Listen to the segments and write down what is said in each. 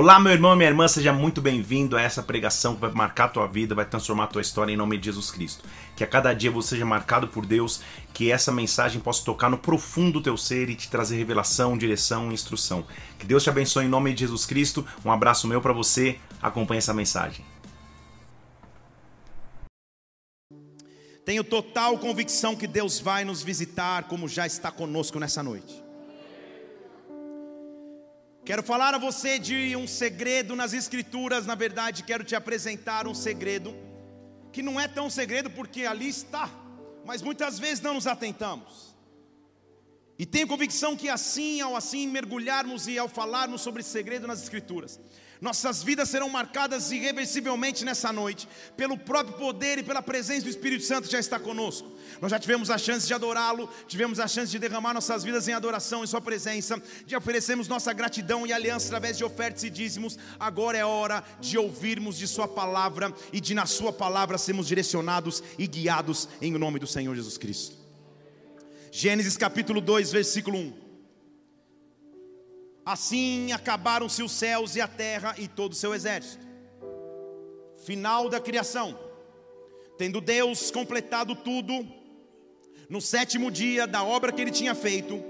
Olá, meu irmão e minha irmã, seja muito bem-vindo a essa pregação que vai marcar a tua vida, vai transformar a tua história em nome de Jesus Cristo. Que a cada dia você seja marcado por Deus, que essa mensagem possa tocar no profundo do teu ser e te trazer revelação, direção e instrução. Que Deus te abençoe em nome de Jesus Cristo. Um abraço meu para você. Acompanhe essa mensagem. Tenho total convicção que Deus vai nos visitar, como já está conosco nessa noite. Quero falar a você de um segredo nas Escrituras, na verdade, quero te apresentar um segredo, que não é tão segredo porque ali está, mas muitas vezes não nos atentamos. E tenho convicção que assim, ao assim mergulharmos e ao falarmos sobre segredo nas Escrituras, nossas vidas serão marcadas irreversivelmente nessa noite, pelo próprio poder e pela presença do Espírito Santo que já está conosco. Nós já tivemos a chance de adorá-lo, tivemos a chance de derramar nossas vidas em adoração em Sua presença, de oferecermos nossa gratidão e aliança através de ofertas e dízimos. Agora é hora de ouvirmos de Sua palavra e de, na Sua palavra, sermos direcionados e guiados em nome do Senhor Jesus Cristo. Gênesis capítulo 2, versículo 1. Assim acabaram-se os céus e a terra e todo o seu exército. Final da criação. Tendo Deus completado tudo, no sétimo dia da obra que ele tinha feito,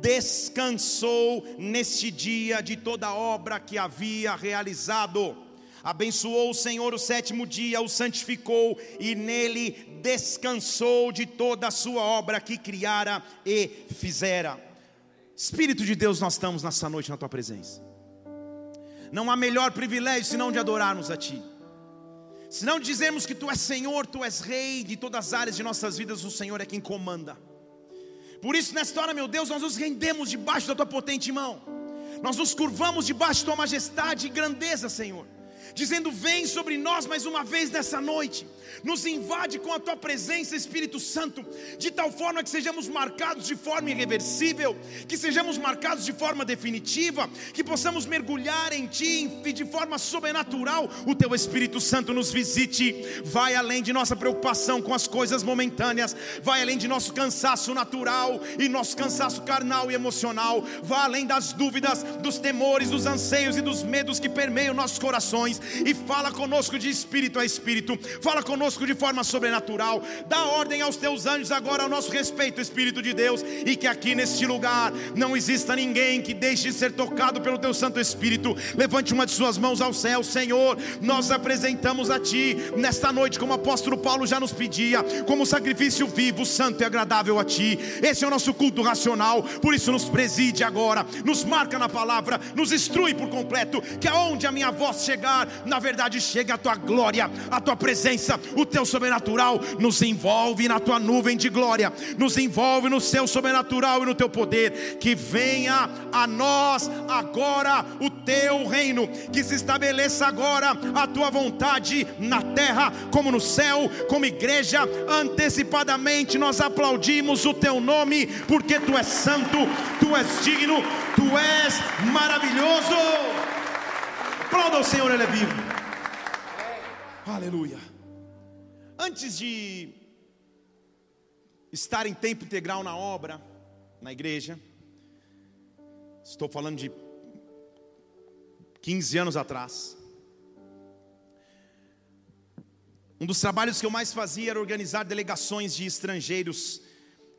descansou neste dia de toda a obra que havia realizado. Abençoou o Senhor o sétimo dia, o santificou e nele descansou de toda a sua obra que criara e fizera. Espírito de Deus, nós estamos nessa noite na tua presença. Não há melhor privilégio senão de adorarmos a ti. Se não dizermos que tu és Senhor, tu és Rei de todas as áreas de nossas vidas, o Senhor é quem comanda. Por isso, nesta hora, meu Deus, nós nos rendemos debaixo da tua potente mão, nós nos curvamos debaixo da tua majestade e grandeza, Senhor dizendo: Vem sobre nós mais uma vez nessa noite, nos invade com a tua presença, Espírito Santo, de tal forma que sejamos marcados de forma irreversível, que sejamos marcados de forma definitiva, que possamos mergulhar em Ti e de forma sobrenatural o Teu Espírito Santo nos visite, vai além de nossa preocupação com as coisas momentâneas, vai além de nosso cansaço natural e nosso cansaço carnal e emocional, vai além das dúvidas, dos temores, dos anseios e dos medos que permeiam nossos corações e fala conosco de espírito a espírito, fala conosco de forma sobrenatural. Dá ordem aos teus anjos agora ao nosso respeito, Espírito de Deus, e que aqui neste lugar não exista ninguém que deixe de ser tocado pelo teu Santo Espírito. Levante uma de suas mãos ao céu, Senhor. Nós apresentamos a Ti nesta noite, como o apóstolo Paulo já nos pedia, como sacrifício vivo, santo e agradável a Ti. Esse é o nosso culto racional, por isso nos preside agora, nos marca na palavra, nos instrui por completo, que aonde a minha voz chegar, na verdade chega a tua glória, a tua presença, o teu sobrenatural nos envolve na tua nuvem de glória, nos envolve no seu sobrenatural e no teu poder. Que venha a nós agora o teu reino, que se estabeleça agora a tua vontade na terra como no céu, como igreja. Antecipadamente nós aplaudimos o teu nome, porque tu és santo, tu és digno, tu és maravilhoso. Aplauda o Senhor, Ele é vivo. Aleluia. Antes de estar em tempo integral na obra, na igreja, estou falando de 15 anos atrás. Um dos trabalhos que eu mais fazia era organizar delegações de estrangeiros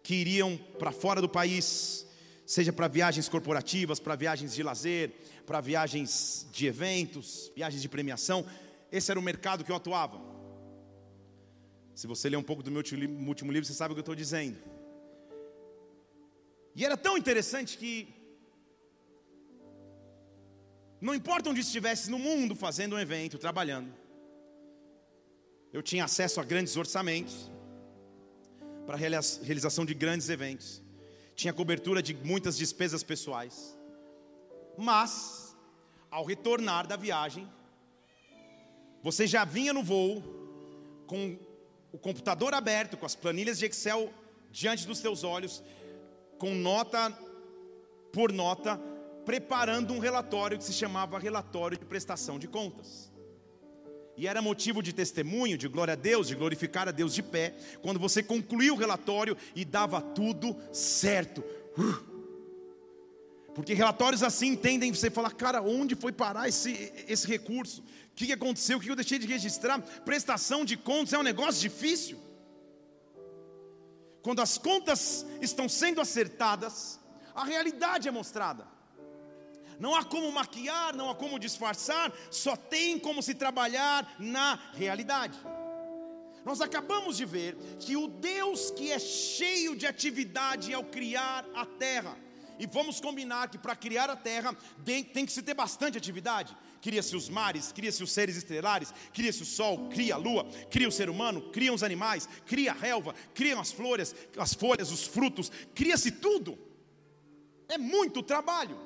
que iriam para fora do país, seja para viagens corporativas, para viagens de lazer, para viagens de eventos, viagens de premiação. Esse era o mercado que eu atuava. Se você ler um pouco do meu último livro, você sabe o que eu estou dizendo. E era tão interessante que, não importa onde estivesse no mundo fazendo um evento, trabalhando, eu tinha acesso a grandes orçamentos para a realização de grandes eventos, tinha cobertura de muitas despesas pessoais, mas ao retornar da viagem, você já vinha no voo com o computador aberto, com as planilhas de Excel diante dos teus olhos, com nota por nota, preparando um relatório que se chamava relatório de prestação de contas. E era motivo de testemunho, de glória a Deus, de glorificar a Deus de pé, quando você concluía o relatório e dava tudo certo. Uh! Porque relatórios assim tendem você falar, cara, onde foi parar esse, esse recurso? O que aconteceu? O que eu deixei de registrar? Prestação de contas é um negócio difícil. Quando as contas estão sendo acertadas, a realidade é mostrada. Não há como maquiar, não há como disfarçar, só tem como se trabalhar na realidade. Nós acabamos de ver que o Deus que é cheio de atividade ao criar a terra, e vamos combinar que para criar a terra tem, que se ter bastante atividade. Cria-se os mares, cria-se os seres estelares, cria-se o sol, cria a lua, cria o ser humano, cria os animais, cria a relva, cria as flores, as folhas, os frutos, cria-se tudo. É muito trabalho.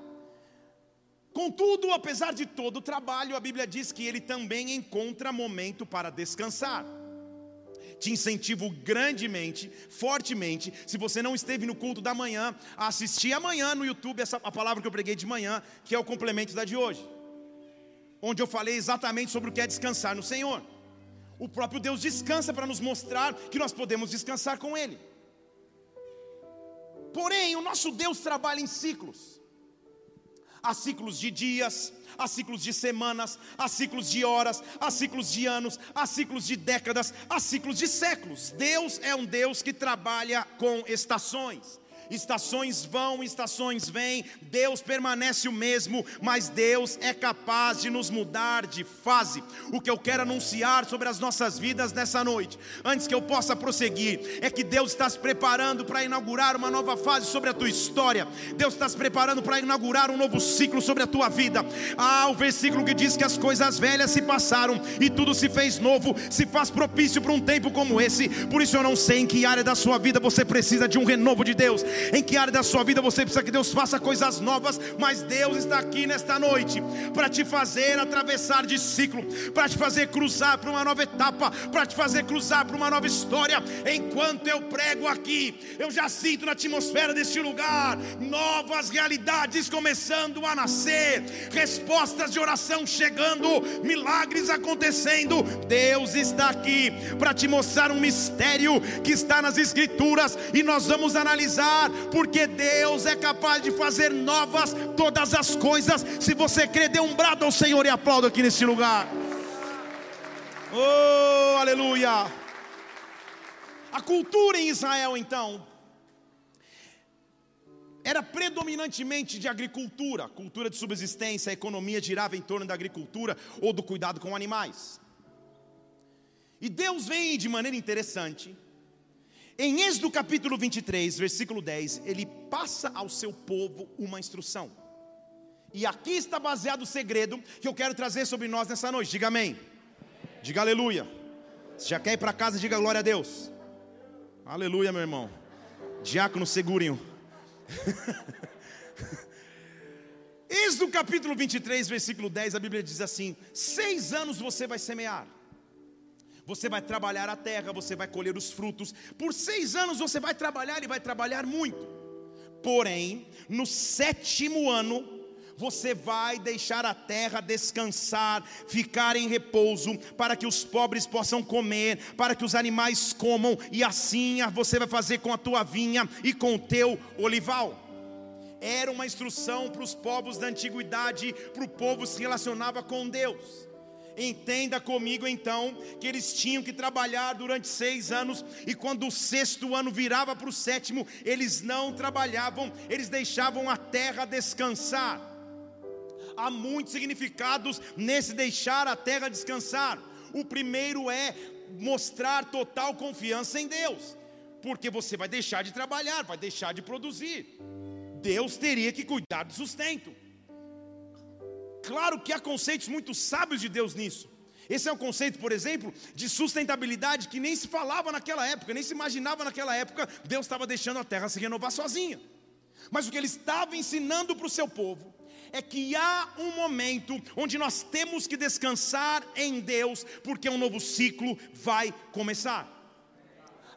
Contudo, apesar de todo o trabalho, a Bíblia diz que ele também encontra momento para descansar te incentivo grandemente, fortemente, se você não esteve no culto da manhã, a assistir amanhã no YouTube essa, a palavra que eu preguei de manhã, que é o complemento da de hoje. Onde eu falei exatamente sobre o que é descansar no Senhor. O próprio Deus descansa para nos mostrar que nós podemos descansar com Ele. Porém, o nosso Deus trabalha em ciclos. Há ciclos de dias, há ciclos de semanas, há ciclos de horas, há ciclos de anos, há ciclos de décadas, há ciclos de séculos. Deus é um Deus que trabalha com estações. Estações vão, estações vêm, Deus permanece o mesmo, mas Deus é capaz de nos mudar de fase. O que eu quero anunciar sobre as nossas vidas nessa noite, antes que eu possa prosseguir, é que Deus está se preparando para inaugurar uma nova fase sobre a tua história. Deus está se preparando para inaugurar um novo ciclo sobre a tua vida. Ah, o versículo que diz que as coisas velhas se passaram e tudo se fez novo, se faz propício para um tempo como esse. Por isso eu não sei em que área da sua vida você precisa de um renovo de Deus em que área da sua vida você precisa que Deus faça coisas novas, mas Deus está aqui nesta noite para te fazer atravessar de ciclo, para te fazer cruzar para uma nova etapa, para te fazer cruzar para uma nova história. Enquanto eu prego aqui, eu já sinto na atmosfera deste lugar novas realidades começando a nascer, respostas de oração chegando, milagres acontecendo. Deus está aqui para te mostrar um mistério que está nas Escrituras e nós vamos analisar porque Deus é capaz de fazer novas todas as coisas. Se você crê, dê um brado ao Senhor e aplauda aqui nesse lugar. Oh, aleluia! A cultura em Israel, então, era predominantemente de agricultura, cultura de subsistência, a economia girava em torno da agricultura ou do cuidado com animais. E Deus vem de maneira interessante em Êxodo capítulo 23, versículo 10, ele passa ao seu povo uma instrução. E aqui está baseado o segredo que eu quero trazer sobre nós nessa noite. Diga amém. Diga aleluia. Se já quer ir para casa, diga glória a Deus. Aleluia, meu irmão. Diácono, segurem-o. Êxodo capítulo 23, versículo 10, a Bíblia diz assim: Seis anos você vai semear você vai trabalhar a terra, você vai colher os frutos. Por seis anos você vai trabalhar e vai trabalhar muito. Porém, no sétimo ano, você vai deixar a terra descansar, ficar em repouso, para que os pobres possam comer, para que os animais comam, e assim você vai fazer com a tua vinha e com o teu olival. Era uma instrução para os povos da antiguidade, para o povo se relacionava com Deus. Entenda comigo então que eles tinham que trabalhar durante seis anos, e quando o sexto ano virava para o sétimo, eles não trabalhavam, eles deixavam a terra descansar. Há muitos significados nesse deixar a terra descansar. O primeiro é mostrar total confiança em Deus, porque você vai deixar de trabalhar, vai deixar de produzir. Deus teria que cuidar do sustento. Claro que há conceitos muito sábios de Deus nisso. Esse é um conceito, por exemplo, de sustentabilidade que nem se falava naquela época, nem se imaginava naquela época. Deus estava deixando a terra se renovar sozinha. Mas o que ele estava ensinando para o seu povo é que há um momento onde nós temos que descansar em Deus, porque um novo ciclo vai começar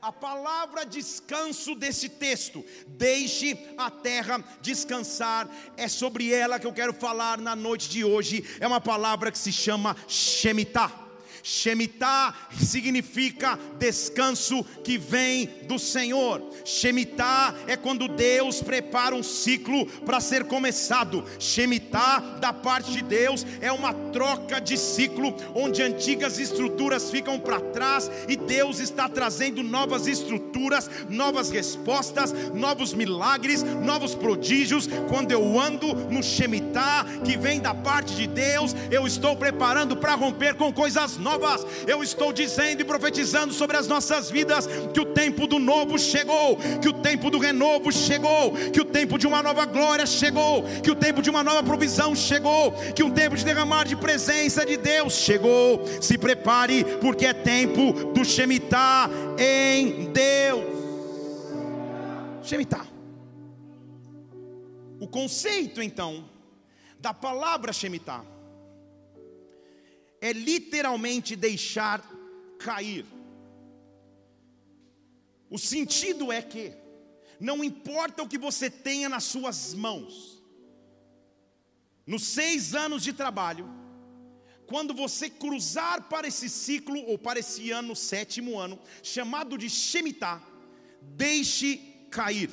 a palavra descanso desse texto, deixe a terra descansar, é sobre ela que eu quero falar na noite de hoje. É uma palavra que se chama Shemitah. Shemitah significa descanso que vem do Senhor. Shemitah é quando Deus prepara um ciclo para ser começado. Shemitah da parte de Deus é uma troca de ciclo onde antigas estruturas ficam para trás e Deus está trazendo novas estruturas, novas respostas, novos milagres, novos prodígios. Quando eu ando no Shemitah que vem da parte de Deus, eu estou preparando para romper com coisas novas. Eu estou dizendo e profetizando sobre as nossas vidas que o tempo do novo chegou, que o tempo do renovo chegou, que o tempo de uma nova glória chegou, que o tempo de uma nova provisão chegou, que o tempo de derramar de presença de Deus chegou. Se prepare, porque é tempo do Shemitah em Deus. Shemitah. O conceito então da palavra Shemitah é literalmente deixar cair. O sentido é que não importa o que você tenha nas suas mãos, nos seis anos de trabalho, quando você cruzar para esse ciclo ou para esse ano, sétimo ano, chamado de Shemitah, deixe cair,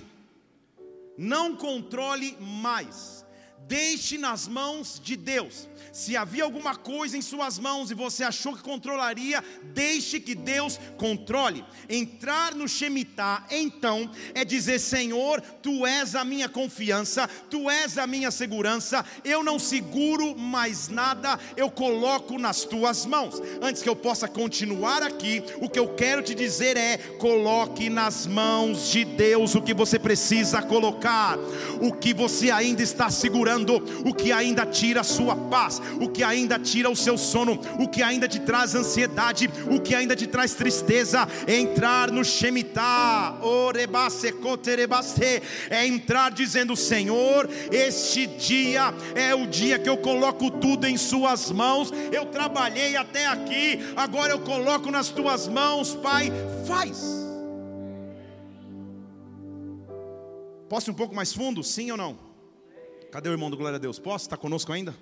não controle mais, deixe nas mãos de Deus. Se havia alguma coisa em suas mãos e você achou que controlaria, deixe que Deus controle. Entrar no Shemitah, então, é dizer: Senhor, tu és a minha confiança, tu és a minha segurança, eu não seguro mais nada, eu coloco nas tuas mãos. Antes que eu possa continuar aqui, o que eu quero te dizer é: coloque nas mãos de Deus o que você precisa colocar, o que você ainda está segurando, o que ainda tira a sua paz o que ainda tira o seu sono, o que ainda te traz ansiedade, o que ainda te traz tristeza, entrar no Shemitah, é entrar dizendo: Senhor, este dia é o dia que eu coloco tudo em Suas mãos. Eu trabalhei até aqui, agora eu coloco nas Tuas mãos, Pai, faz. Posso ir um pouco mais fundo? Sim ou não? Cadê o irmão do Glória a Deus? Posso? Está conosco ainda?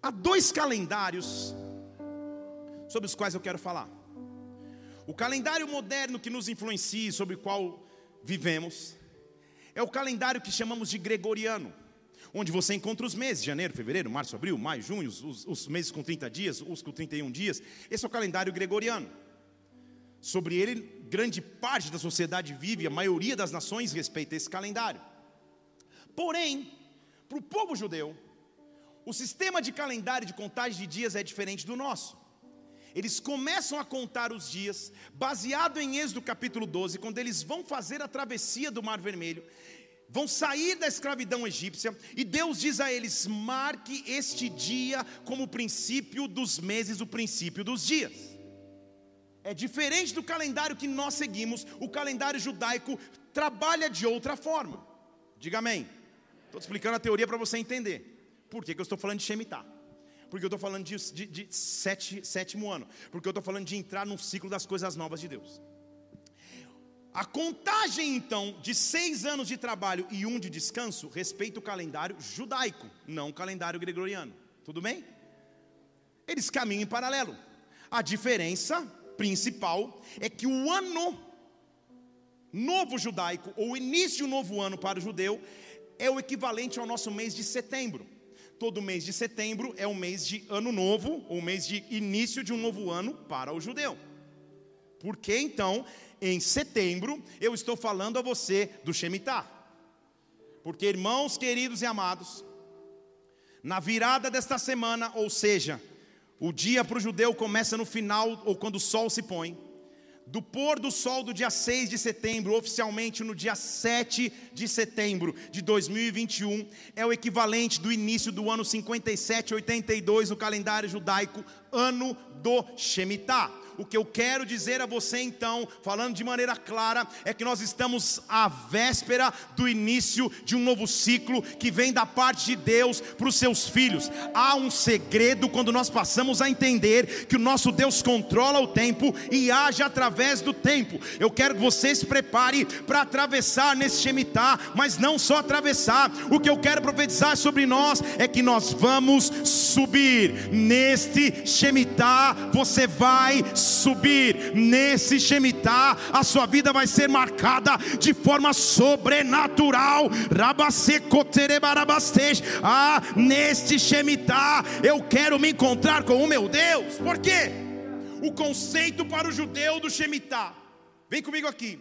Há dois calendários sobre os quais eu quero falar. O calendário moderno que nos influencia, sobre o qual vivemos, é o calendário que chamamos de gregoriano, onde você encontra os meses, janeiro, fevereiro, março, abril, maio, junho, os, os meses com 30 dias, os com 31 dias. Esse é o calendário gregoriano. Sobre ele, grande parte da sociedade vive, a maioria das nações respeita esse calendário. Porém, para o povo judeu, o sistema de calendário de contagem de dias é diferente do nosso. Eles começam a contar os dias, baseado em Êxodo capítulo 12, quando eles vão fazer a travessia do Mar Vermelho, vão sair da escravidão egípcia, e Deus diz a eles: marque este dia como o princípio dos meses, o princípio dos dias. É diferente do calendário que nós seguimos, o calendário judaico trabalha de outra forma. Diga amém. Estou explicando a teoria para você entender. Por que, que eu estou falando de Shemitah? Porque eu estou falando de, de, de sete, sétimo ano. Porque eu estou falando de entrar num ciclo das coisas novas de Deus. A contagem, então, de seis anos de trabalho e um de descanso, respeita o calendário judaico, não o calendário gregoriano. Tudo bem? Eles caminham em paralelo. A diferença principal é que o ano novo judaico, ou início um novo ano para o judeu, é o equivalente ao nosso mês de setembro. Todo mês de setembro é o mês de ano novo, ou mês de início de um novo ano para o judeu. Por que então, em setembro, eu estou falando a você do Shemitah? Porque, irmãos queridos e amados, na virada desta semana, ou seja, o dia para o judeu começa no final ou quando o sol se põe do pôr do sol do dia 6 de setembro, oficialmente no dia 7 de setembro de 2021, é o equivalente do início do ano 5782 no calendário judaico, ano do Shemitah. O que eu quero dizer a você então, falando de maneira clara, é que nós estamos à véspera do início de um novo ciclo que vem da parte de Deus para os seus filhos. Há um segredo quando nós passamos a entender que o nosso Deus controla o tempo e age através do tempo. Eu quero que você se prepare para atravessar nesse Shemitah, mas não só atravessar. O que eu quero profetizar sobre nós é que nós vamos subir neste Shemitah. Você vai subir nesse Shemitah. A sua vida vai ser marcada de forma sobrenatural. Ah, neste Shemitah eu quero me encontrar com o meu Deus. Por quê? O conceito para o judeu do Shemitah, vem comigo aqui,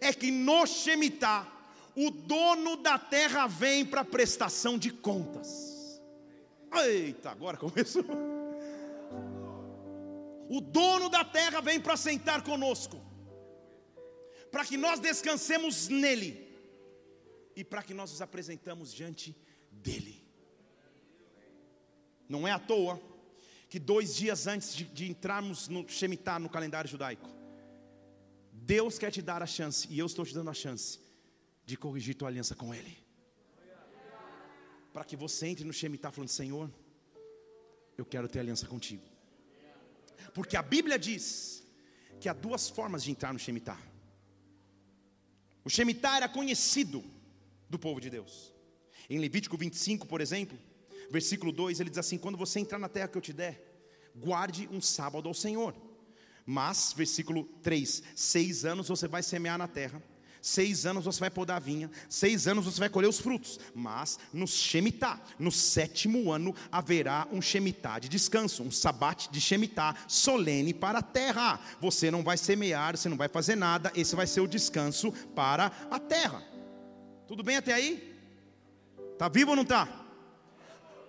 é que no Shemitah o dono da terra vem para prestação de contas. Eita, agora começou. O dono da terra vem para sentar conosco, para que nós descansemos nele e para que nós nos apresentamos diante dele. Não é à toa que dois dias antes de, de entrarmos no Shemitah, no calendário judaico, Deus quer te dar a chance, e eu estou te dando a chance, de corrigir tua aliança com Ele. Para que você entre no Shemitah falando: Senhor, eu quero ter aliança contigo. Porque a Bíblia diz que há duas formas de entrar no Shemitah. O Shemitah era conhecido do povo de Deus. Em Levítico 25, por exemplo, versículo 2, ele diz assim: Quando você entrar na terra que eu te der, guarde um sábado ao Senhor. Mas, versículo 3: Seis anos você vai semear na terra, Seis anos você vai podar a vinha, seis anos você vai colher os frutos. Mas no Shemitah, no sétimo ano, haverá um Shemitah de descanso, um sabate de Shemitah solene para a terra. Você não vai semear, você não vai fazer nada, esse vai ser o descanso para a terra. Tudo bem até aí? Está vivo ou não está?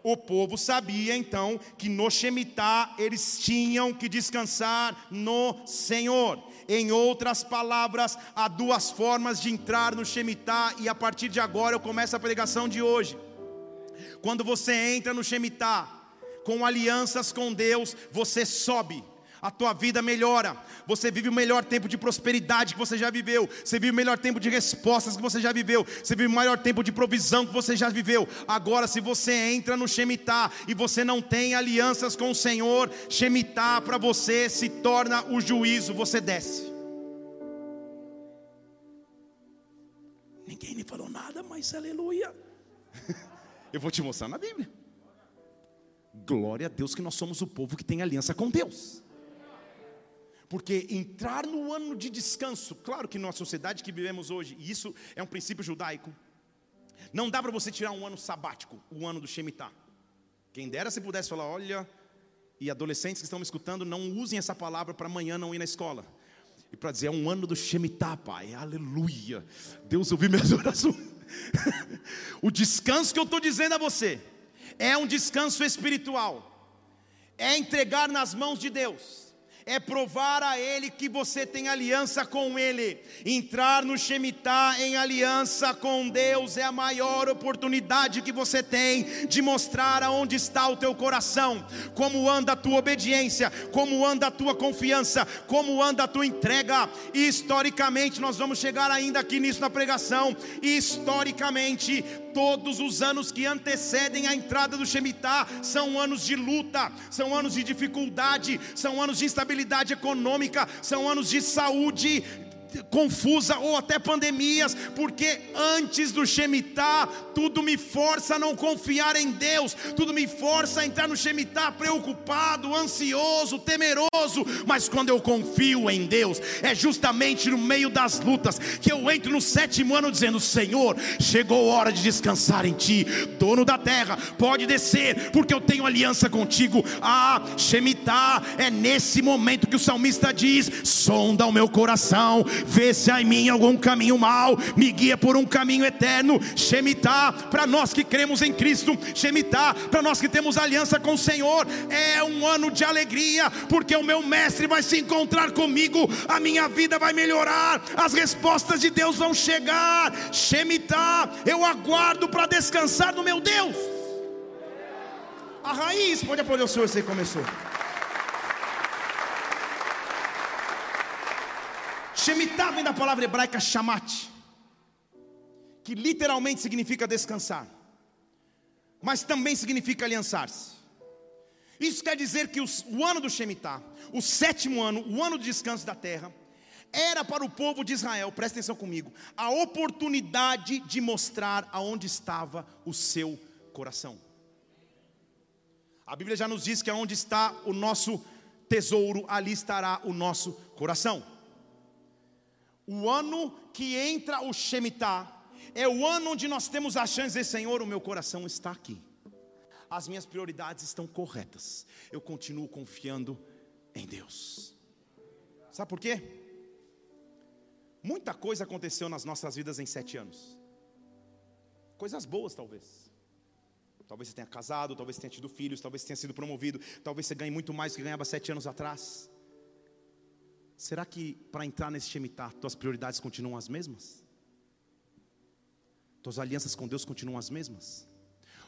O povo sabia então que no Shemitah eles tinham que descansar no Senhor. Em outras palavras, há duas formas de entrar no Shemitah, e a partir de agora eu começo a pregação de hoje. Quando você entra no Shemitah, com alianças com Deus, você sobe a tua vida melhora. Você vive o melhor tempo de prosperidade que você já viveu. Você vive o melhor tempo de respostas que você já viveu. Você vive o maior tempo de provisão que você já viveu. Agora, se você entra no Shemitah e você não tem alianças com o Senhor, Shemitah para você se torna o juízo, você desce. Ninguém me falou nada, mas aleluia. Eu vou te mostrar na Bíblia. Glória a Deus que nós somos o povo que tem aliança com Deus. Porque entrar no ano de descanso, claro que na sociedade que vivemos hoje, e isso é um princípio judaico, não dá para você tirar um ano sabático, o ano do Shemitah. Quem dera se pudesse falar, olha, e adolescentes que estão me escutando, não usem essa palavra para amanhã não ir na escola. E para dizer, é um ano do Shemitah, Pai, aleluia. Deus ouviu minhas orações. o descanso que eu estou dizendo a você é um descanso espiritual, é entregar nas mãos de Deus é provar a Ele que você tem aliança com Ele. Entrar no Shemitah em aliança com Deus é a maior oportunidade que você tem de mostrar aonde está o teu coração, como anda a tua obediência, como anda a tua confiança, como anda a tua entrega. E historicamente, nós vamos chegar ainda aqui nisso na pregação. Historicamente, todos os anos que antecedem a entrada do Shemitah são anos de luta, são anos de dificuldade, são anos de instabilidade econômica, são anos de saúde confusa ou até pandemias, porque antes do Shemitah, tudo me força a não confiar em Deus, tudo me força a entrar no Shemitah preocupado, ansioso, temeroso, mas quando eu confio em Deus, é justamente no meio das lutas que eu entro no sétimo ano dizendo: Senhor, chegou a hora de descansar em Ti, dono da terra, pode descer, porque eu tenho aliança contigo. Ah, Shemitah é nesse momento que o salmista diz: sonda o meu coração, vê se há em mim algum caminho mau, me guia por um caminho eterno. Shemitah, para nós que cremos em Cristo, Shemitah, para nós que temos aliança com o Senhor, é um ano de alegria, porque o meu mestre vai se encontrar comigo, a minha vida vai melhorar, as respostas de Deus vão chegar. Shemitah, eu aguardo para descansar no meu Deus. A raiz, pode aplaudir o Senhor, você começou. Shemitah vem da palavra hebraica shamat, que literalmente significa descansar, mas também significa aliançar-se. Isso quer dizer que os, o ano do Shemitah, o sétimo ano, o ano de descanso da terra, era para o povo de Israel, presta atenção comigo, a oportunidade de mostrar aonde estava o seu coração. A Bíblia já nos diz que aonde está o nosso tesouro, ali estará o nosso coração. O ano que entra o Shemitah é o ano onde nós temos a chance de dizer: Senhor, o meu coração está aqui, as minhas prioridades estão corretas, eu continuo confiando em Deus. Sabe por quê? Muita coisa aconteceu nas nossas vidas em sete anos, coisas boas talvez. Talvez você tenha casado, talvez você tenha tido filhos, talvez você tenha sido promovido, talvez você ganhe muito mais do que ganhava sete anos atrás. Será que para entrar nesse Shemitah, tuas prioridades continuam as mesmas? Tuas alianças com Deus continuam as mesmas?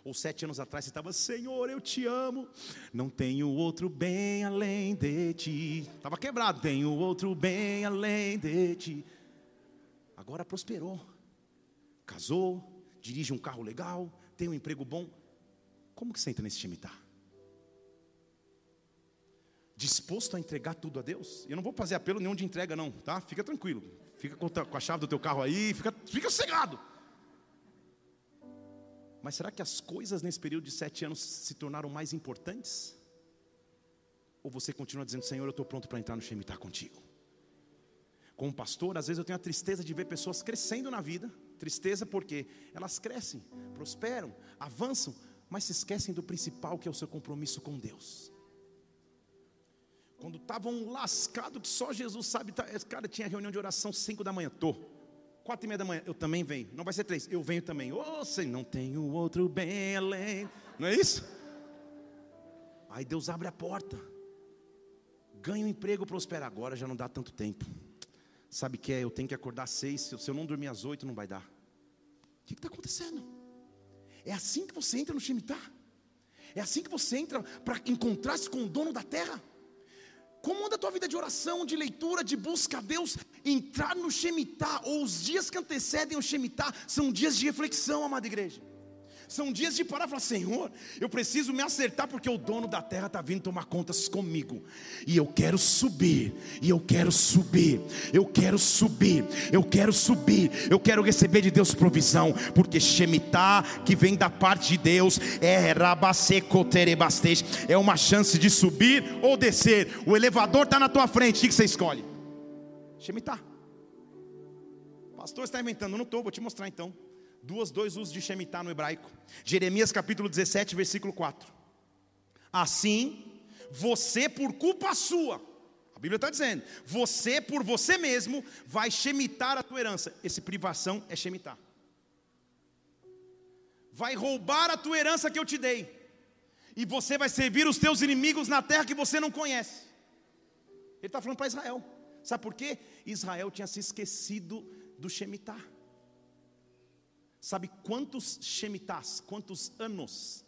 Ou sete anos atrás você estava, Senhor, eu te amo, não tenho outro bem além de ti. Estava quebrado, tenho outro bem além de ti. Agora prosperou, casou, dirige um carro legal, tem um emprego bom. Como que você entra nesse Shemitah? Disposto a entregar tudo a Deus? Eu não vou fazer apelo nenhum de entrega, não, tá? Fica tranquilo. Fica com a chave do teu carro aí, fica, fica cegado. Mas será que as coisas nesse período de sete anos se tornaram mais importantes? Ou você continua dizendo, Senhor, eu estou pronto para entrar no Shemitah contigo? Como pastor, às vezes eu tenho a tristeza de ver pessoas crescendo na vida. Tristeza porque elas crescem, prosperam, avançam, mas se esquecem do principal que é o seu compromisso com Deus. Quando estavam lascados, que só Jesus sabe, tá, cara, tinha reunião de oração 5 da manhã, tô. Quatro e meia da manhã, eu também venho. Não vai ser três, eu venho também. Ô, oh, Senhor, não tenho outro bem além. Não é isso? Aí Deus abre a porta. Ganha um emprego, prospera. Agora já não dá tanto tempo. Sabe que é? Eu tenho que acordar às seis. Se eu não dormir às oito, não vai dar. O que está acontecendo? É assim que você entra no Shemitah. É assim que você entra para encontrar-se com o dono da terra. Como anda a tua vida de oração, de leitura, de busca a Deus? Entrar no Shemitah, ou os dias que antecedem o Shemitah, são dias de reflexão, amada igreja. São dias de parar e falar: Senhor, eu preciso me acertar porque o dono da terra está vindo tomar contas comigo. E eu quero subir, e eu quero subir, eu quero subir, eu quero subir, eu quero receber de Deus provisão, porque Shemitah, que vem da parte de Deus, é é uma chance de subir ou descer. O elevador está na tua frente, o que você escolhe? Shemitah. Pastor está inventando, não estou, vou te mostrar então duas, dois usos de Shemitah no hebraico. Jeremias capítulo 17, versículo 4. Assim, você por culpa sua, a Bíblia está dizendo, você por você mesmo vai Shemitar a tua herança. Esse privação é Shemitar. Vai roubar a tua herança que eu te dei. E você vai servir os teus inimigos na terra que você não conhece. Ele está falando para Israel. Sabe por quê? Israel tinha se esquecido do Shemitah. Sabe quantos Shemitahs, quantos anos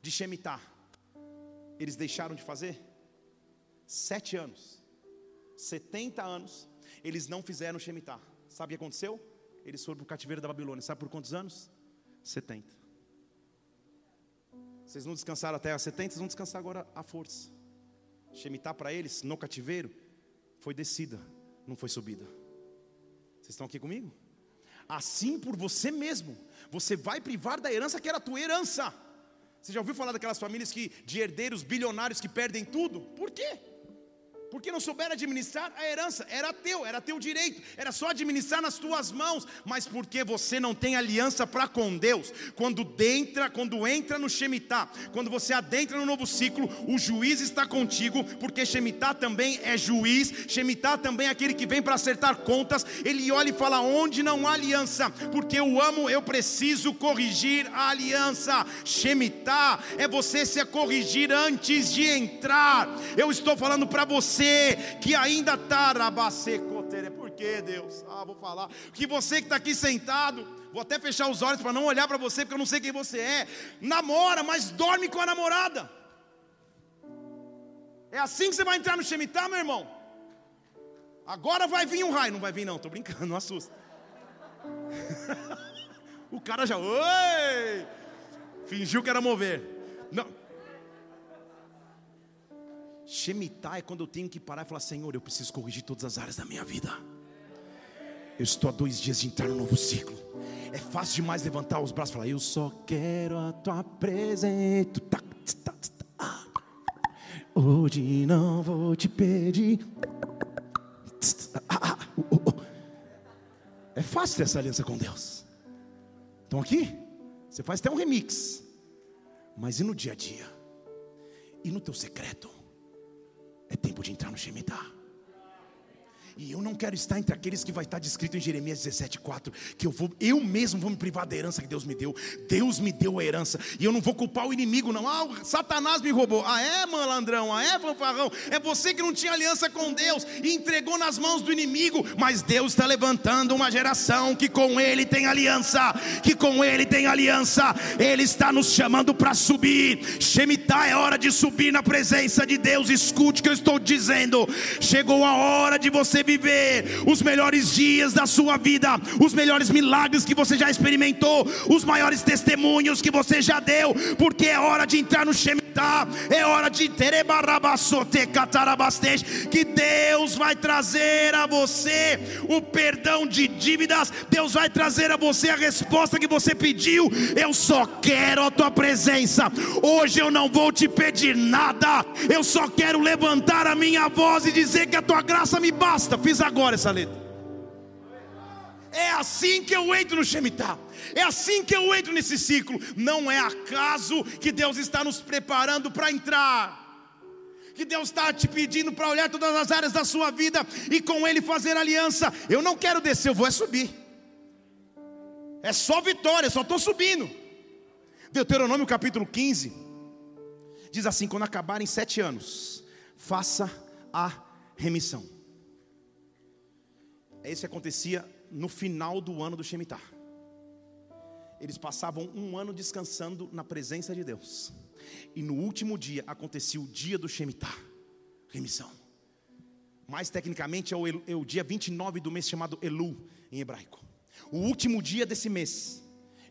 de Shemitah eles deixaram de fazer? Sete anos. 70 anos, eles não fizeram Shemitah. Sabe o que aconteceu? Eles foram para o cativeiro da Babilônia. Sabe por quantos anos? 70. Vocês não descansaram até a 70, vocês vão descansar agora à força. Shemitah para eles, no cativeiro, foi descida, não foi subida. Vocês estão aqui comigo? Assim por você mesmo, você vai privar da herança que era a tua herança. Você já ouviu falar daquelas famílias que, de herdeiros bilionários que perdem tudo? Por quê? Porque não souberam administrar a herança, era teu, era teu direito, era só administrar nas tuas mãos, mas porque você não tem aliança para com Deus, quando entra, quando entra no Shemitah, quando você adentra no novo ciclo, o juiz está contigo, porque Shemitah também é juiz, Shemitah também é aquele que vem para acertar contas, ele olha e fala: onde não há aliança, porque eu amo, eu preciso corrigir a aliança. Shemitah é você se corrigir antes de entrar. Eu estou falando para você você que ainda está rabacecotere. Por que Deus? Ah, vou falar. Que você que está aqui sentado, vou até fechar os olhos para não olhar para você, porque eu não sei quem você é. Namora, mas dorme com a namorada. É assim que você vai entrar no Shemitah, meu irmão. Agora vai vir um raio. Não vai vir, não, estou brincando, não assusta. o cara já. Oi! Fingiu que era mover. Não. Shemitah é quando eu tenho que parar e falar: Senhor, eu preciso corrigir todas as áreas da minha vida. Eu estou há dois dias de entrar no novo ciclo. É fácil demais levantar os braços e falar: Eu só quero a tua presença. Hoje não vou te pedir. É fácil ter essa aliança com Deus. Então aqui, você faz até um remix. Mas e no dia a dia? E no teu secreto? É tempo de entrar no Shemitah. E eu não quero estar entre aqueles que vai estar descrito em Jeremias 17:4, que eu vou, eu mesmo vou me privar da herança que Deus me deu. Deus me deu a herança e eu não vou culpar o inimigo não. Ah, Satanás me roubou. Ah, é, malandrão, ah, é, fanfarrão. É você que não tinha aliança com Deus e entregou nas mãos do inimigo, mas Deus está levantando uma geração que com ele tem aliança, que com ele tem aliança. Ele está nos chamando para subir. Shemitah é hora de subir na presença de Deus. Escute o que eu estou dizendo. Chegou a hora de você viver os melhores dias da sua vida, os melhores milagres que você já experimentou, os maiores testemunhos que você já deu, porque é hora de entrar no Shemitah, é hora de que Deus vai trazer a você o perdão de dívidas, Deus vai trazer a você a resposta que você pediu. Eu só quero a tua presença. Hoje eu não vou te pedir nada, eu só quero levantar a minha voz e dizer que a tua graça me basta fiz agora essa letra. É assim que eu entro no Shemitah. É assim que eu entro nesse ciclo. Não é acaso que Deus está nos preparando para entrar. Que Deus está te pedindo para olhar todas as áreas da sua vida e com Ele fazer aliança. Eu não quero descer, eu vou é subir. É só vitória, só estou subindo. Deuteronômio capítulo 15 diz assim: quando acabarem sete anos, faça a remissão. É isso acontecia no final do ano do Shemitah. Eles passavam um ano descansando na presença de Deus. E no último dia acontecia o dia do Shemitah, remissão. Mais tecnicamente é o, é o dia 29 do mês chamado Elu em hebraico. O último dia desse mês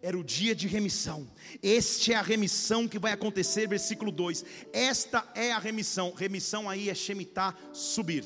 era o dia de remissão. Este é a remissão que vai acontecer, versículo 2. Esta é a remissão. Remissão aí é Shemitah, subir.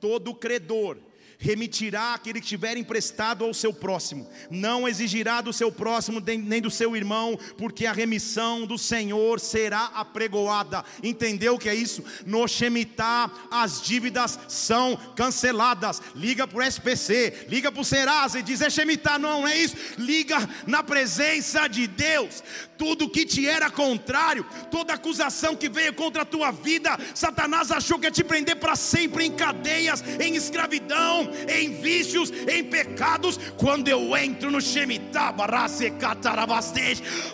Todo credor remitirá aquele que tiver emprestado ao seu próximo, não exigirá do seu próximo nem do seu irmão, porque a remissão do Senhor será apregoada. Entendeu o que é isso? No Shemitah as dívidas são canceladas. Liga para o SPC, liga para o Serasa e diz: é Shemitah, não é isso. Liga na presença de Deus. Tudo que te era contrário, toda acusação que veio contra a tua vida, Satanás achou que ia te prender para sempre em cadeias, em escravidão em vícios, em pecados, quando eu entro no Shemitah,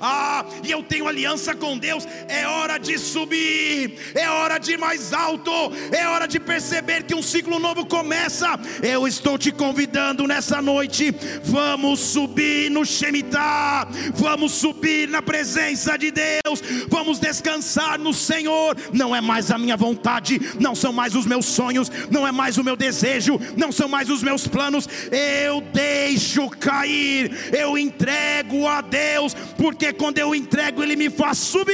ah, e eu tenho aliança com Deus, é hora de subir, é hora de ir mais alto, é hora de perceber que um ciclo novo começa. Eu estou te convidando nessa noite, vamos subir no Shemitah, vamos subir na presença de Deus, vamos descansar no Senhor. Não é mais a minha vontade, não são mais os meus sonhos, não é mais o meu desejo, não são mais os meus planos, eu deixo cair, eu entrego a Deus, porque quando eu entrego, Ele me faz subir.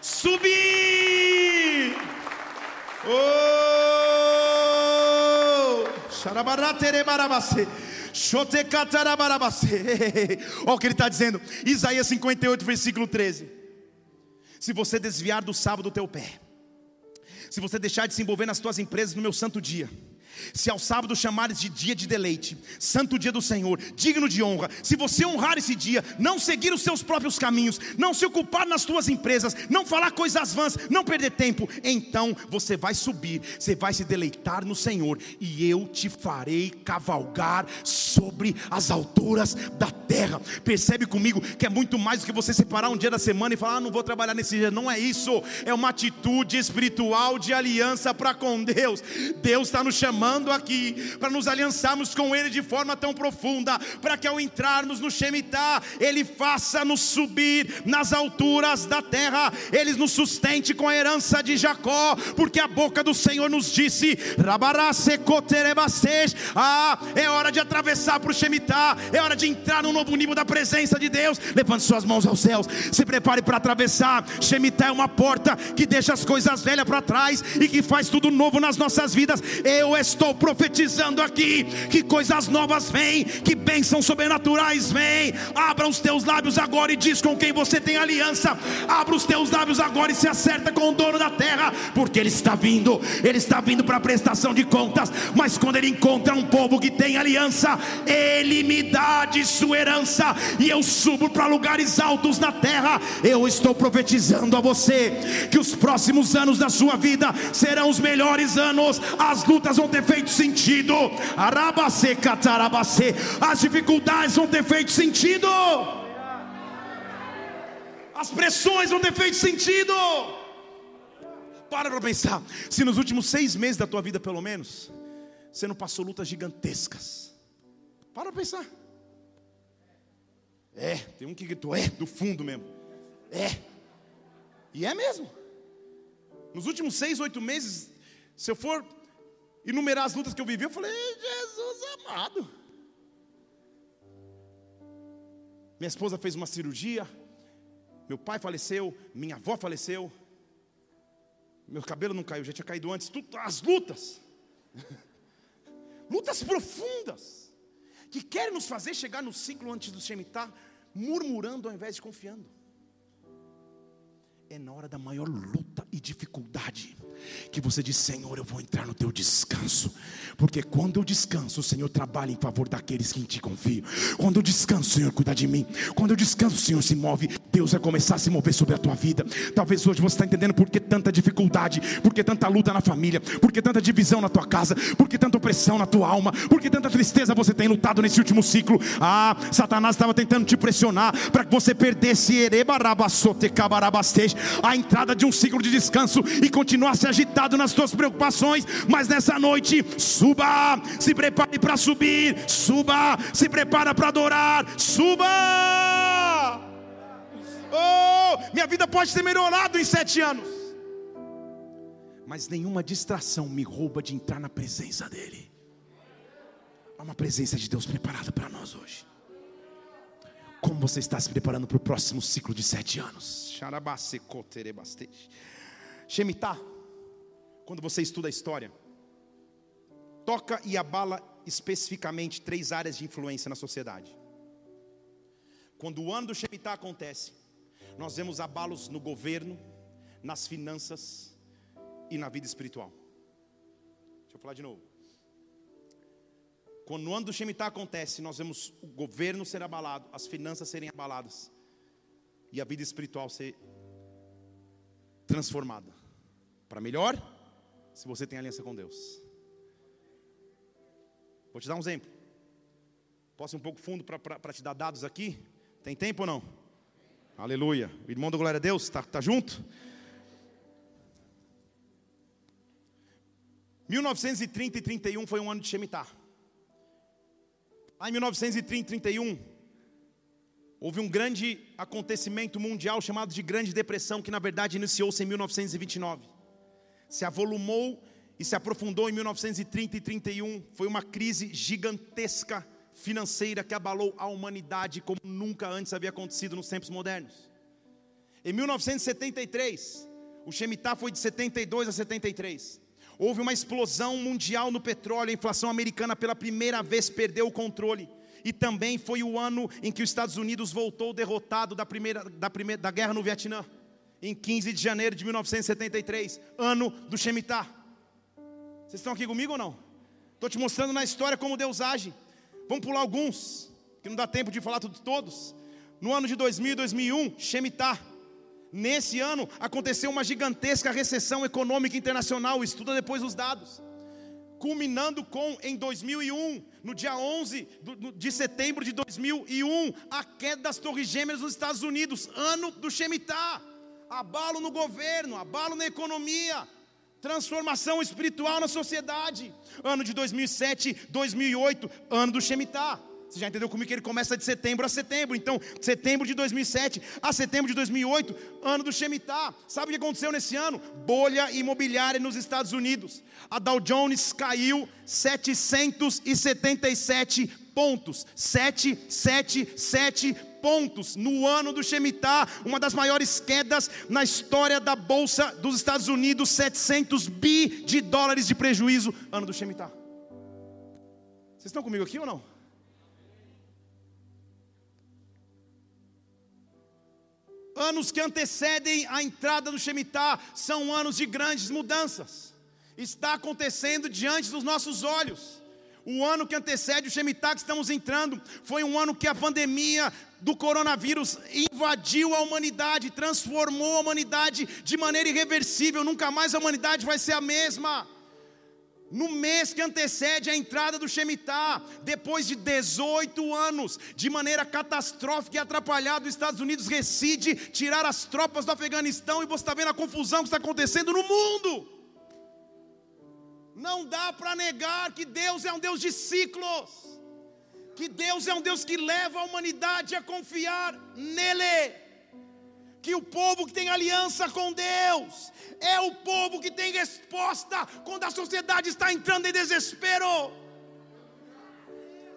Subir. Oh! Olha o que ele está dizendo, Isaías 58, versículo 13: Se você desviar do sábado do teu pé, se você deixar de se envolver nas tuas empresas no meu santo dia, se ao sábado chamares de dia de deleite, santo dia do Senhor, digno de honra, se você honrar esse dia, não seguir os seus próprios caminhos, não se ocupar nas tuas empresas, não falar coisas vãs, não perder tempo, então você vai subir, você vai se deleitar no Senhor, e eu te farei cavalgar sobre as alturas da terra. Percebe comigo que é muito mais do que você separar um dia da semana e falar, ah, não vou trabalhar nesse dia. Não é isso, é uma atitude espiritual de aliança para com Deus. Deus está nos chamando chamando aqui para nos aliançarmos com Ele de forma tão profunda, para que ao entrarmos no Shemitah, Ele faça-nos subir nas alturas da terra, Ele nos sustente com a herança de Jacó, porque a boca do Senhor nos disse: Ah, é hora de atravessar para o Shemitah, é hora de entrar num novo nível da presença de Deus. Levante suas mãos aos céus, se prepare para atravessar. Shemitah é uma porta que deixa as coisas velhas para trás e que faz tudo novo nas nossas vidas. Eu estou profetizando aqui que coisas novas vêm, que bênçãos sobrenaturais vêm. Abra os teus lábios agora e diz com quem você tem aliança. Abra os teus lábios agora e se acerta com o dono da terra, porque ele está vindo. Ele está vindo para prestação de contas, mas quando ele encontra um povo que tem aliança, ele me dá de sua herança e eu subo para lugares altos na terra. Eu estou profetizando a você que os próximos anos da sua vida serão os melhores anos. As lutas vão ter feito sentido. As dificuldades vão ter feito sentido. As pressões vão ter feito sentido. Para para pensar. Se nos últimos seis meses da tua vida, pelo menos, você não passou lutas gigantescas. Para para pensar. É, tem um que gritou, é, do fundo mesmo. É. E é mesmo. Nos últimos seis, oito meses, se eu for enumerar as lutas que eu vivi, eu falei, Jesus amado. Minha esposa fez uma cirurgia, meu pai faleceu, minha avó faleceu, meu cabelo não caiu, já tinha caído antes, tudo, as lutas, lutas profundas, que querem nos fazer chegar no ciclo antes do Shemitah, murmurando ao invés de confiando. É na hora da maior luta e dificuldade que você diz: Senhor, eu vou entrar no teu descanso, porque quando eu descanso, o Senhor trabalha em favor daqueles que em ti confiam. Quando eu descanso, o Senhor cuida de mim. Quando eu descanso, o Senhor se move. Deus vai começar a se mover sobre a tua vida. Talvez hoje você está entendendo por que tanta dificuldade, por que tanta luta na família, por que tanta divisão na tua casa, por que tanta opressão na tua alma, por que tanta tristeza você tem lutado nesse último ciclo. Ah, Satanás estava tentando te pressionar para que você perdesse a entrada de um ciclo de descanso e continuasse agitado nas tuas preocupações. Mas nessa noite, suba, se prepare para subir, suba, se prepara para adorar, suba. Oh, minha vida pode ter melhorado em sete anos, mas nenhuma distração me rouba de entrar na presença dEle. Há uma presença de Deus preparada para nós hoje. Como você está se preparando para o próximo ciclo de sete anos? Shemitah, quando você estuda a história, toca e abala especificamente três áreas de influência na sociedade. Quando o ano do Shemitah acontece, nós vemos abalos no governo, nas finanças e na vida espiritual. Deixa eu falar de novo. Quando o ano do Shemitah acontece, nós vemos o governo ser abalado, as finanças serem abaladas e a vida espiritual ser transformada para melhor, se você tem aliança com Deus. Vou te dar um exemplo. Posso ir um pouco fundo para te dar dados aqui? Tem tempo ou não? Aleluia. O irmão do Glória a Deus, está tá junto? 1930 e 31 foi um ano de Shemitah. Lá em 1930 e 31, houve um grande acontecimento mundial chamado de Grande Depressão, que na verdade iniciou-se em 1929. Se avolumou e se aprofundou em 1930 e 31. Foi uma crise gigantesca financeira que abalou a humanidade como nunca antes havia acontecido nos tempos modernos. Em 1973, o Shemitah foi de 72 a 73. Houve uma explosão mundial no petróleo, a inflação americana pela primeira vez perdeu o controle. E também foi o ano em que os Estados Unidos voltou derrotado da, primeira, da, primeira, da guerra no Vietnã, em 15 de janeiro de 1973, ano do Shemitah. Vocês estão aqui comigo ou não? Estou te mostrando na história como Deus age. Vamos pular alguns, que não dá tempo de falar tudo todos. No ano de 2000 e 2001, Shemitah. Nesse ano aconteceu uma gigantesca recessão econômica internacional, estuda depois os dados. Culminando com, em 2001, no dia 11 de setembro de 2001, a queda das Torres Gêmeas nos Estados Unidos, ano do Shemitah. Abalo no governo, abalo na economia, transformação espiritual na sociedade. Ano de 2007, 2008, ano do Shemitah. Você já entendeu comigo que ele começa de setembro a setembro. Então, setembro de 2007 a setembro de 2008, ano do Shemitah. Sabe o que aconteceu nesse ano? Bolha imobiliária nos Estados Unidos. A Dow Jones caiu 777 pontos. 777 pontos no ano do Shemitah, uma das maiores quedas na história da bolsa dos Estados Unidos, 700 bi de dólares de prejuízo, ano do Shemitah. Vocês estão comigo aqui ou não? Anos que antecedem a entrada do Shemitah são anos de grandes mudanças. Está acontecendo diante dos nossos olhos. O ano que antecede o Shemitah que estamos entrando foi um ano que a pandemia do coronavírus invadiu a humanidade, transformou a humanidade de maneira irreversível. Nunca mais a humanidade vai ser a mesma no mês que antecede a entrada do Shemitah, depois de 18 anos, de maneira catastrófica e atrapalhada, os Estados Unidos decide tirar as tropas do Afeganistão e você está vendo a confusão que está acontecendo no mundo. Não dá para negar que Deus é um Deus de ciclos, que Deus é um Deus que leva a humanidade a confiar nele que o povo que tem aliança com Deus é o povo que tem resposta quando a sociedade está entrando em desespero.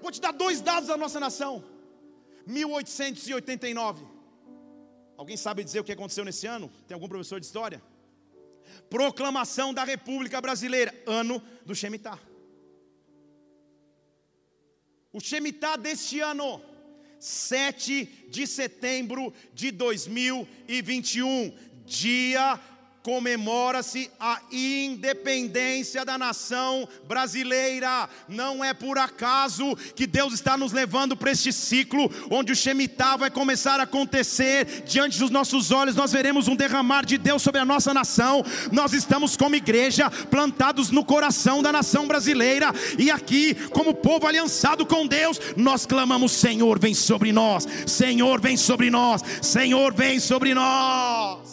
Vou te dar dois dados da nossa nação. 1889. Alguém sabe dizer o que aconteceu nesse ano? Tem algum professor de história? Proclamação da República Brasileira, ano do Shemitah. O Shemitah deste ano 7 de setembro de 2021, dia comemora-se a independência da nação brasileira. Não é por acaso que Deus está nos levando para este ciclo onde o Shemitah vai começar a acontecer diante dos nossos olhos. Nós veremos um derramar de Deus sobre a nossa nação. Nós estamos como igreja plantados no coração da nação brasileira e aqui, como povo aliançado com Deus, nós clamamos: Senhor, vem sobre nós. Senhor, vem sobre nós. Senhor, vem sobre nós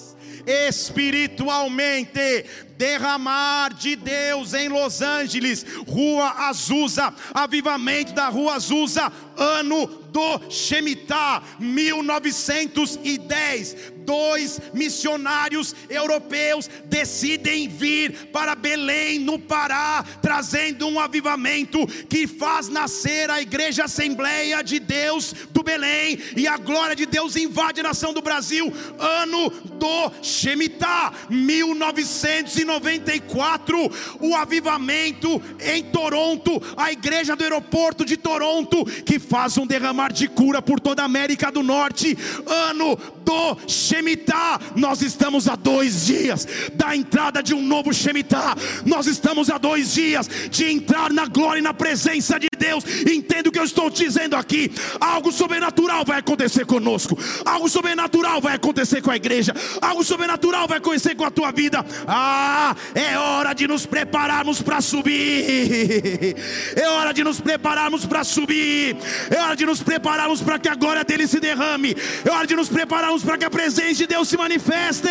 espiritualmente. Derramar de Deus em Los Angeles, Rua Azusa, avivamento da Rua Azusa, ano do Shemitah, 1910 dois missionários europeus decidem vir para Belém, no Pará, trazendo um avivamento que faz nascer a Igreja Assembleia de Deus do Belém, e a glória de Deus invade a nação do Brasil, ano do Shemitah, 1994, o avivamento em Toronto, a igreja do aeroporto de Toronto, que faz um derramar de cura por toda a América do Norte, ano do Shemitah. Nós estamos a dois dias da entrada de um novo Shemitah. Nós estamos a dois dias de entrar na glória e na presença de Deus. Entendo o que eu estou dizendo aqui. Algo sobrenatural vai acontecer conosco. Algo sobrenatural vai acontecer com a igreja. Algo sobrenatural vai acontecer com a tua vida. Ah, é hora de nos prepararmos para subir. É hora de nos prepararmos para subir. É hora de nos prepararmos para que a glória dele se derrame. É hora de nos prepararmos para que a presença de Deus se manifeste.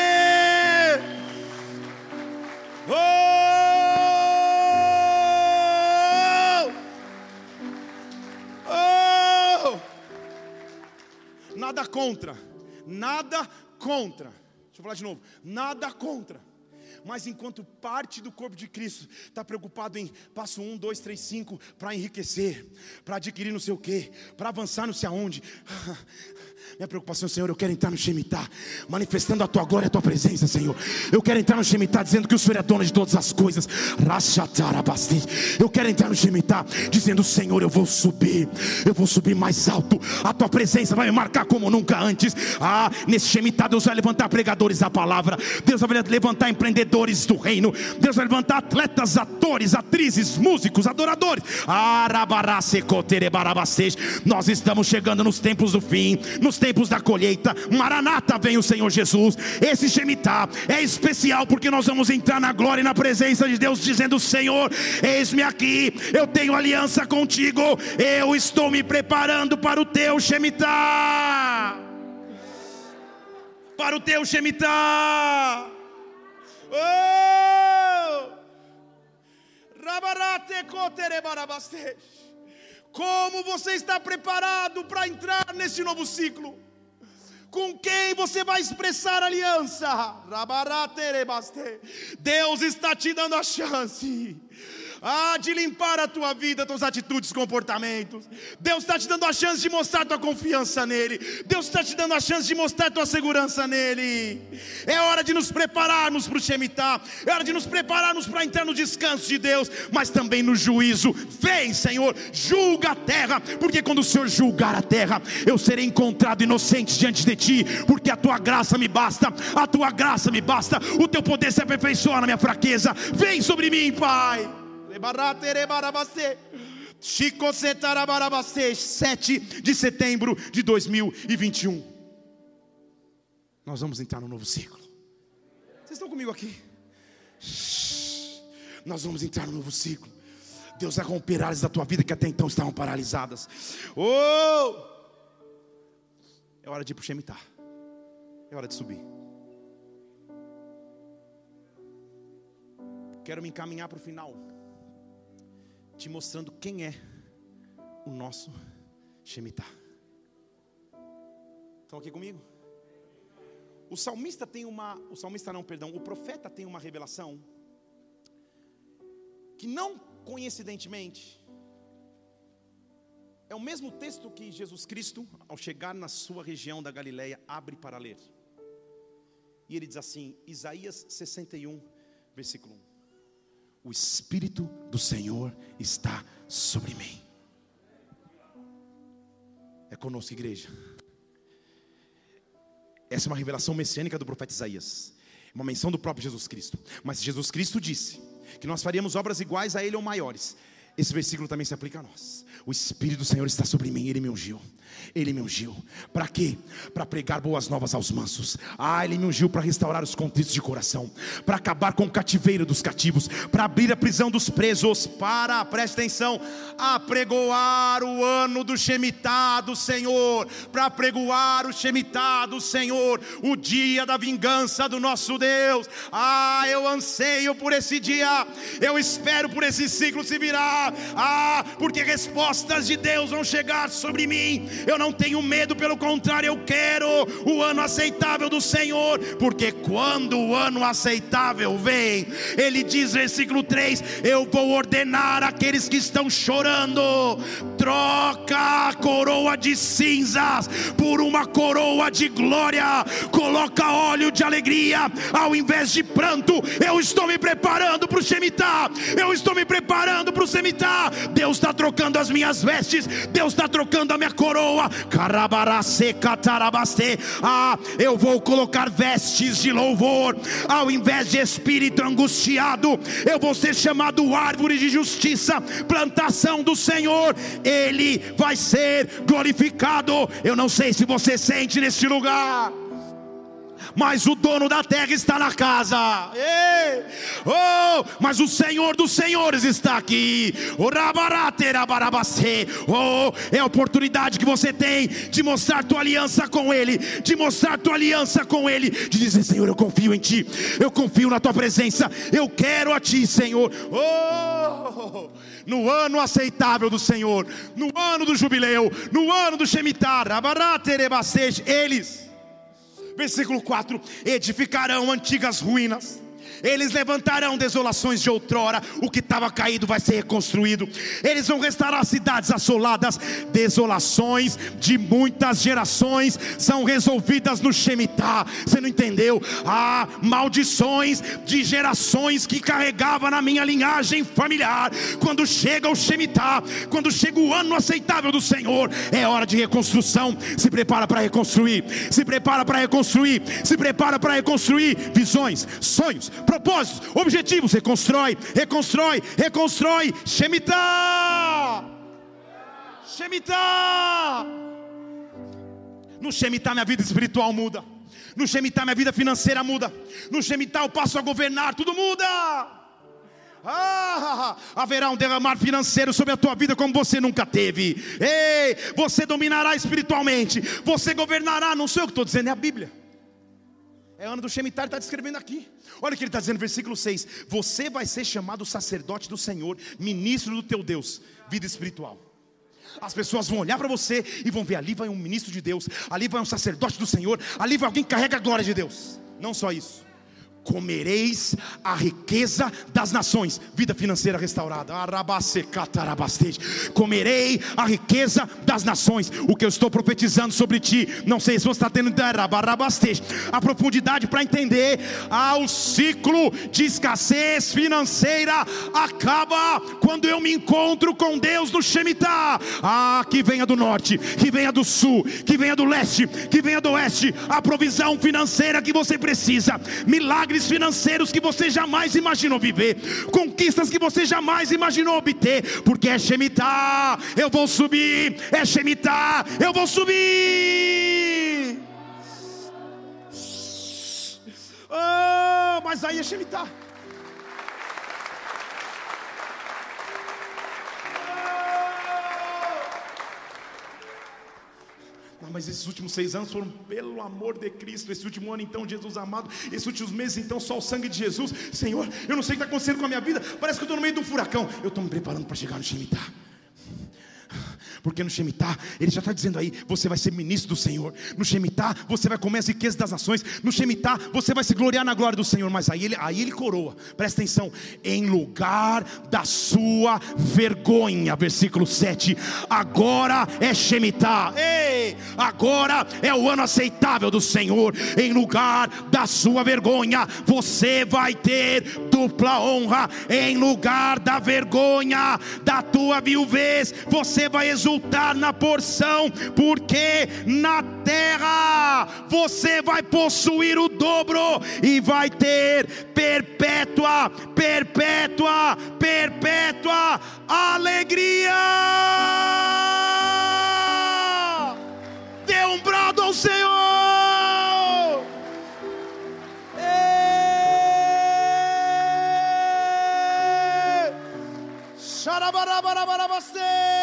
Oh! Oh! Nada contra, nada contra. Deixa eu falar de novo. Nada contra. Mas enquanto parte do corpo de Cristo está preocupado em passo um, dois, três, cinco, para enriquecer, para adquirir não sei o que, para avançar não sei aonde. Minha preocupação, Senhor, eu quero entrar no Shemitah, manifestando a tua glória, a tua presença, Senhor. Eu quero entrar no Shemitah dizendo que o Senhor é dono de todas as coisas. Eu quero entrar no Shemitah dizendo, Senhor, eu vou subir, eu vou subir mais alto. A tua presença vai me marcar como nunca antes. Ah, nesse Shemitah, Deus vai levantar pregadores da palavra, Deus vai levantar empreendedores do reino, Deus vai levantar atletas, atores, atrizes, músicos, adoradores. Nós estamos chegando nos tempos do fim, nos tempos da colheita. Maranata vem o Senhor Jesus. Esse Shemitah é especial porque nós vamos entrar na glória e na presença de Deus, dizendo: Senhor, eis-me aqui, eu tenho aliança contigo, eu estou me preparando para o teu Shemitah. Para o teu Shemitah. Oh! Como você está preparado para entrar nesse novo ciclo? com quem você vai expressar aliança. Deus está te dando a chance ah, de limpar a tua vida, tuas atitudes comportamentos. Deus está te dando a chance de mostrar tua confiança nele. Deus está te dando a chance de mostrar tua segurança nele. É hora de nos prepararmos para o Shemitah. É hora de nos prepararmos para entrar no descanso de Deus, mas também no juízo. Vem, Senhor, julga a terra, porque quando o Senhor julgar a terra, eu serei encontrado inocente diante de ti, porque a tua graça me basta, a tua graça me basta, o teu poder se aperfeiçoa na minha fraqueza. Vem sobre mim, Pai. 7 de setembro de 2021. Nós vamos entrar no novo ciclo. Vocês estão comigo aqui? Nós vamos entrar no novo ciclo. Deus vai romper áreas da tua vida que até então estavam paralisadas. Oh! É hora de ir para o. É hora de subir. Quero me encaminhar para o final te mostrando quem é o nosso Shemitah. Estão aqui comigo? O salmista tem uma, o salmista não, perdão, o profeta tem uma revelação que não coincidentemente é o mesmo texto que Jesus Cristo, ao chegar na sua região da Galileia, abre para ler. E ele diz assim, Isaías 61, versículo 1 o Espírito do Senhor está sobre mim. É conosco, igreja. Essa é uma revelação messiânica do profeta Isaías, uma menção do próprio Jesus Cristo. Mas Jesus Cristo disse que nós faríamos obras iguais a Ele ou maiores. Esse versículo também se aplica a nós. O Espírito do Senhor está sobre mim, Ele me ungiu. Ele me ungiu. Para quê? Para pregar boas novas aos mansos. Ah, Ele me ungiu para restaurar os contritos de coração, para acabar com o cativeiro dos cativos, para abrir a prisão dos presos, para, preste atenção, apregoar o ano do Shemitah do Senhor, para apregoar o Shemitah do Senhor, o dia da vingança do nosso Deus. Ah, eu anseio por esse dia, eu espero por esse ciclo se virar. Ah, porque respostas de Deus vão chegar sobre mim eu não tenho medo, pelo contrário, eu quero o ano aceitável do Senhor, porque quando o ano aceitável vem, ele diz, versículo 3: Eu vou ordenar aqueles que estão chorando, troca a coroa de cinzas por uma coroa de glória, coloca óleo de alegria ao invés de pranto. Eu estou me preparando para o Shemitah, eu estou me preparando para o Shemitah. Deus está trocando as minhas vestes, Deus está trocando a minha coroa coroa, ah, eu vou colocar vestes de louvor, ao invés de espírito angustiado, eu vou ser chamado árvore de justiça, plantação do Senhor, Ele vai ser glorificado. Eu não sei se você sente neste lugar mas o dono da terra está na casa. Ei! Oh, mas o Senhor dos Senhores está aqui. Oh, é a oportunidade que você tem de mostrar tua aliança com Ele, de mostrar tua aliança com Ele, de dizer: Senhor, eu confio em Ti, eu confio na Tua presença, eu quero a Ti, Senhor. Oh! no ano aceitável do Senhor, no ano do jubileu, no ano do Shemitah, eles Versículo 4: edificarão antigas ruínas eles levantarão desolações de outrora, o que estava caído vai ser reconstruído. Eles vão restaurar cidades assoladas, desolações de muitas gerações são resolvidas no Shemitah. Você não entendeu? Ah, maldições de gerações que carregava na minha linhagem familiar. Quando chega o Shemitah, quando chega o ano aceitável do Senhor, é hora de reconstrução. Se prepara para reconstruir, se prepara para reconstruir, se prepara para reconstruir visões, sonhos, propósitos, objetivos. Reconstrói, reconstrói, reconstrói. Shemitah. Shemitah. No Shemitah minha vida espiritual muda. No Shemitah minha vida financeira muda. No Shemitah eu passo a governar, tudo muda. Ah, haverá um derramar financeiro sobre a tua vida como você nunca teve. Ei, você dominará espiritualmente, você governará. Não sei o que estou dizendo, é a Bíblia. É ano do Shemitah, ele está descrevendo aqui. Olha o que ele está dizendo versículo 6: Você vai ser chamado sacerdote do Senhor, ministro do teu Deus, vida espiritual. As pessoas vão olhar para você e vão ver: ali vai um ministro de Deus, ali vai um sacerdote do Senhor, ali vai alguém que carrega a glória de Deus. Não só isso, comereis a riqueza das nações. Vida financeira restaurada. Comerei a riqueza das nações. O que eu estou profetizando sobre ti, não sei se você está tendo a profundidade para entender. Ah, o ciclo de escassez financeira acaba quando eu me encontro com Deus no Shemitah. Ah, que venha do norte, que venha do sul, que venha do leste, que venha do oeste, a provisão financeira que você precisa. Milagre milagres financeiros que você jamais imaginou viver, conquistas que você jamais imaginou obter, porque é Shemitah, eu vou subir, é Shemitah, eu vou subir. Oh, mas aí é Shemitah. Ah, mas esses últimos seis anos foram pelo amor de Cristo. Esse último ano, então, Jesus amado. Esses últimos meses, então, só o sangue de Jesus. Senhor, eu não sei o que está acontecendo com a minha vida. Parece que eu estou no meio de um furacão. Eu estou me preparando para chegar no Shemitah. Porque no Shemitah, ele já está dizendo aí: você vai ser ministro do Senhor. No Shemitah, você vai comer as riquezas das nações. No Shemitah, você vai se gloriar na glória do Senhor. Mas aí ele, aí ele coroa, presta atenção: em lugar da sua vergonha. Versículo 7. Agora é Shemitah. Ei, agora é o ano aceitável do Senhor. Em lugar da sua vergonha, você vai ter dupla honra. Em lugar da vergonha da tua viuvez, você vai exultar exultar na porção, porque na terra você vai possuir o dobro e vai ter perpétua, perpétua, perpétua alegria. Dê um brado ao Senhor. Xarabarabarabarabastê.